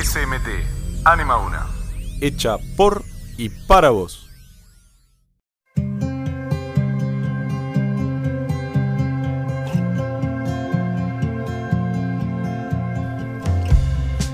SMT, Anima Una. Hecha por y para vos.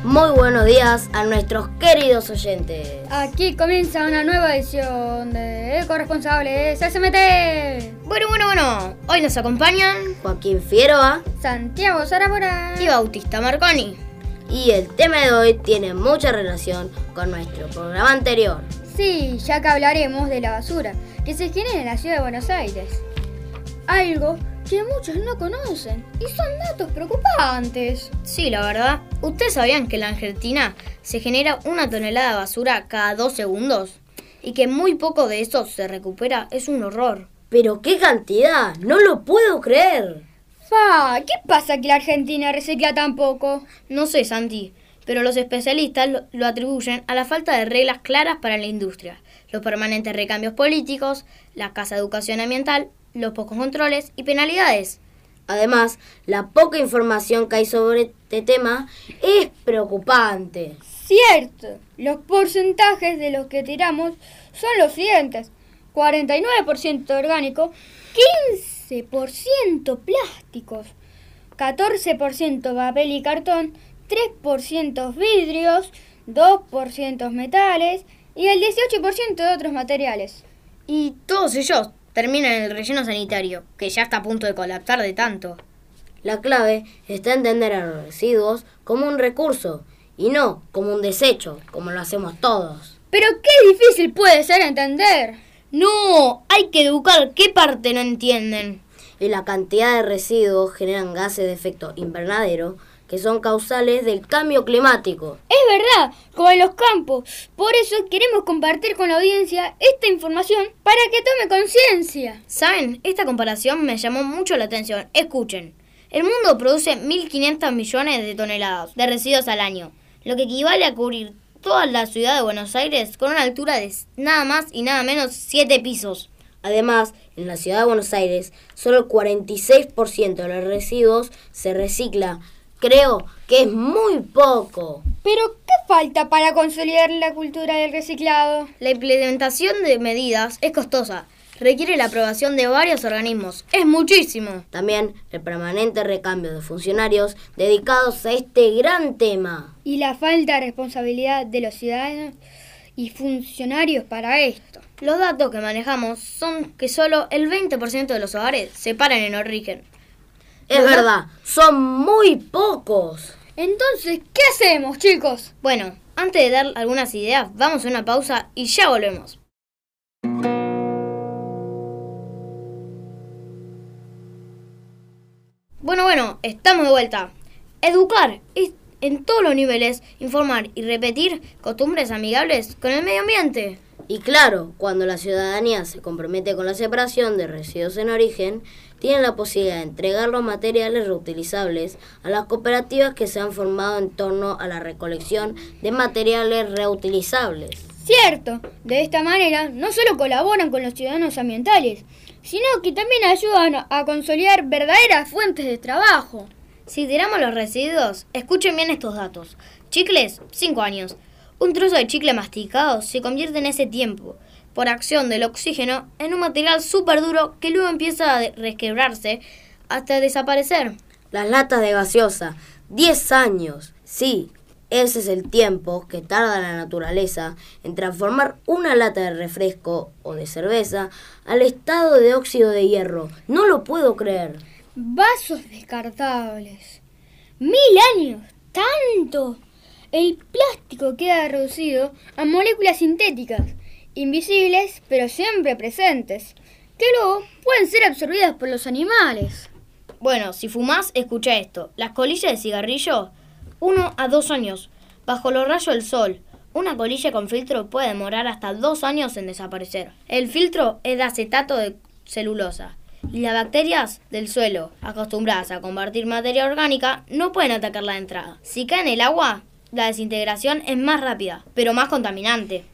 Muy buenos días a nuestros queridos oyentes. Aquí comienza una nueva edición de Corresponsables SMT. Bueno, bueno, bueno. Hoy nos acompañan Joaquín Figueroa, Santiago Zarabora y Bautista Marconi. Y el tema de hoy tiene mucha relación con nuestro programa anterior. Sí, ya que hablaremos de la basura que se genera en la ciudad de Buenos Aires. Algo que muchos no conocen y son datos preocupantes. Sí, la verdad. ¿Ustedes sabían que en la Argentina se genera una tonelada de basura cada dos segundos? Y que muy poco de eso se recupera. Es un horror. Pero qué cantidad, no lo puedo creer. Fa, ¿qué pasa que la Argentina recicla tan poco? No sé, Santi, pero los especialistas lo, lo atribuyen a la falta de reglas claras para la industria, los permanentes recambios políticos, la escasa educación ambiental, los pocos controles y penalidades. Además, la poca información que hay sobre este tema es preocupante. Cierto, los porcentajes de los que tiramos son los siguientes. 49% orgánico, 15% plásticos, 14% papel y cartón, 3% vidrios, 2% metales y el 18% de otros materiales. Y todos ellos terminan en el relleno sanitario, que ya está a punto de colapsar de tanto. La clave está en entender a los residuos como un recurso y no como un desecho, como lo hacemos todos. Pero qué difícil puede ser entender. No, hay que educar. ¿Qué parte no entienden? Y la cantidad de residuos generan gases de efecto invernadero que son causales del cambio climático. Es verdad, como en los campos. Por eso queremos compartir con la audiencia esta información para que tome conciencia. ¿Saben? Esta comparación me llamó mucho la atención. Escuchen. El mundo produce 1.500 millones de toneladas de residuos al año, lo que equivale a cubrir toda la ciudad de Buenos Aires con una altura de nada más y nada menos 7 pisos. Además, en la ciudad de Buenos Aires, solo el 46% de los residuos se recicla. Creo que es muy poco. Pero, ¿qué falta para consolidar la cultura del reciclado? La implementación de medidas es costosa. Requiere la aprobación de varios organismos. Es muchísimo. También el permanente recambio de funcionarios dedicados a este gran tema. Y la falta de responsabilidad de los ciudadanos y funcionarios para esto. Los datos que manejamos son que solo el 20% de los hogares se paran en origen. Es verdad, son muy pocos. Entonces, ¿qué hacemos, chicos? Bueno, antes de dar algunas ideas, vamos a una pausa y ya volvemos. Bueno, bueno, estamos de vuelta. Educar en todos los niveles, informar y repetir costumbres amigables con el medio ambiente. Y claro, cuando la ciudadanía se compromete con la separación de residuos en origen, tienen la posibilidad de entregar los materiales reutilizables a las cooperativas que se han formado en torno a la recolección de materiales reutilizables. Cierto, de esta manera no solo colaboran con los ciudadanos ambientales, sino que también ayudan a consolidar verdaderas fuentes de trabajo. Si tiramos los residuos, escuchen bien estos datos. Chicles, 5 años. Un trozo de chicle masticado se convierte en ese tiempo, por acción del oxígeno, en un material súper duro que luego empieza a resquebrarse hasta desaparecer. Las latas de gaseosa, 10 años. Sí, ese es el tiempo que tarda la naturaleza en transformar una lata de refresco o de cerveza al estado de óxido de hierro. No lo puedo creer. Vasos descartables. Mil años. Tanto. El plástico queda reducido a moléculas sintéticas, invisibles pero siempre presentes, que luego pueden ser absorbidas por los animales. Bueno, si fumás, escucha esto. Las colillas de cigarrillo, uno a dos años, bajo los rayos del sol. Una colilla con filtro puede demorar hasta dos años en desaparecer. El filtro es de acetato de celulosa. Y las bacterias del suelo, acostumbradas a convertir materia orgánica, no pueden atacar la entrada. Si cae en el agua, la desintegración es más rápida, pero más contaminante.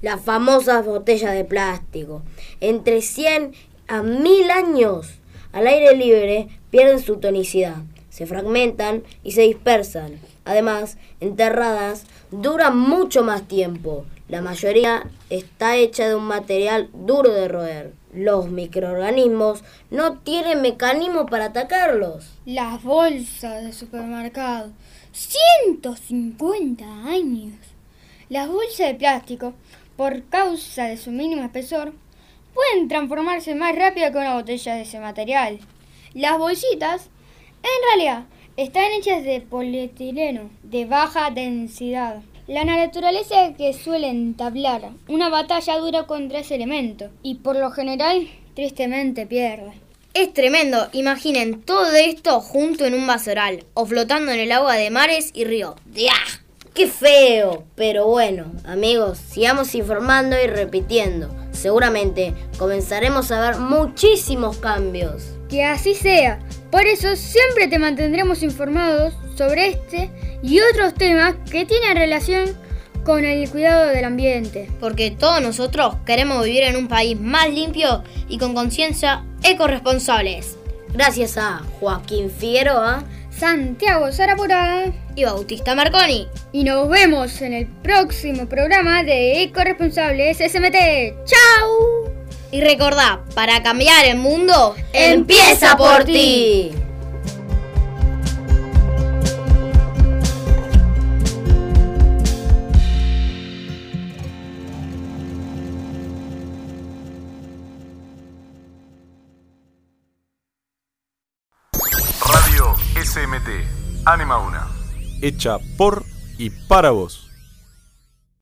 Las famosas botellas de plástico. Entre 100 a 1000 años al aire libre pierden su tonicidad, se fragmentan y se dispersan. Además, enterradas duran mucho más tiempo. La mayoría está hecha de un material duro de roer. Los microorganismos no tienen mecanismo para atacarlos. Las bolsas de supermercado. 150 años. Las bolsas de plástico, por causa de su mínimo espesor, pueden transformarse más rápido que una botella de ese material. Las bolsitas, en realidad, están hechas de polietileno de baja densidad. La naturaleza que suele entablar una batalla dura contra ese elemento y por lo general tristemente pierde. Es tremendo, imaginen todo esto junto en un basural o flotando en el agua de mares y ríos. ¡Diah! ¡Qué feo! Pero bueno, amigos, sigamos informando y repitiendo. Seguramente comenzaremos a ver muchísimos cambios. Que así sea. Por eso siempre te mantendremos informados sobre este y otros temas que tienen relación con el cuidado del ambiente. Porque todos nosotros queremos vivir en un país más limpio y con conciencia ecoresponsables. Gracias a Joaquín Figueroa, Santiago Zarapura y Bautista Marconi. Y nos vemos en el próximo programa de Ecoresponsables SMT. ¡Chao! Y recordá, para cambiar el mundo, empieza por ti. Radio SMT, Anima una. Hecha por y para vos.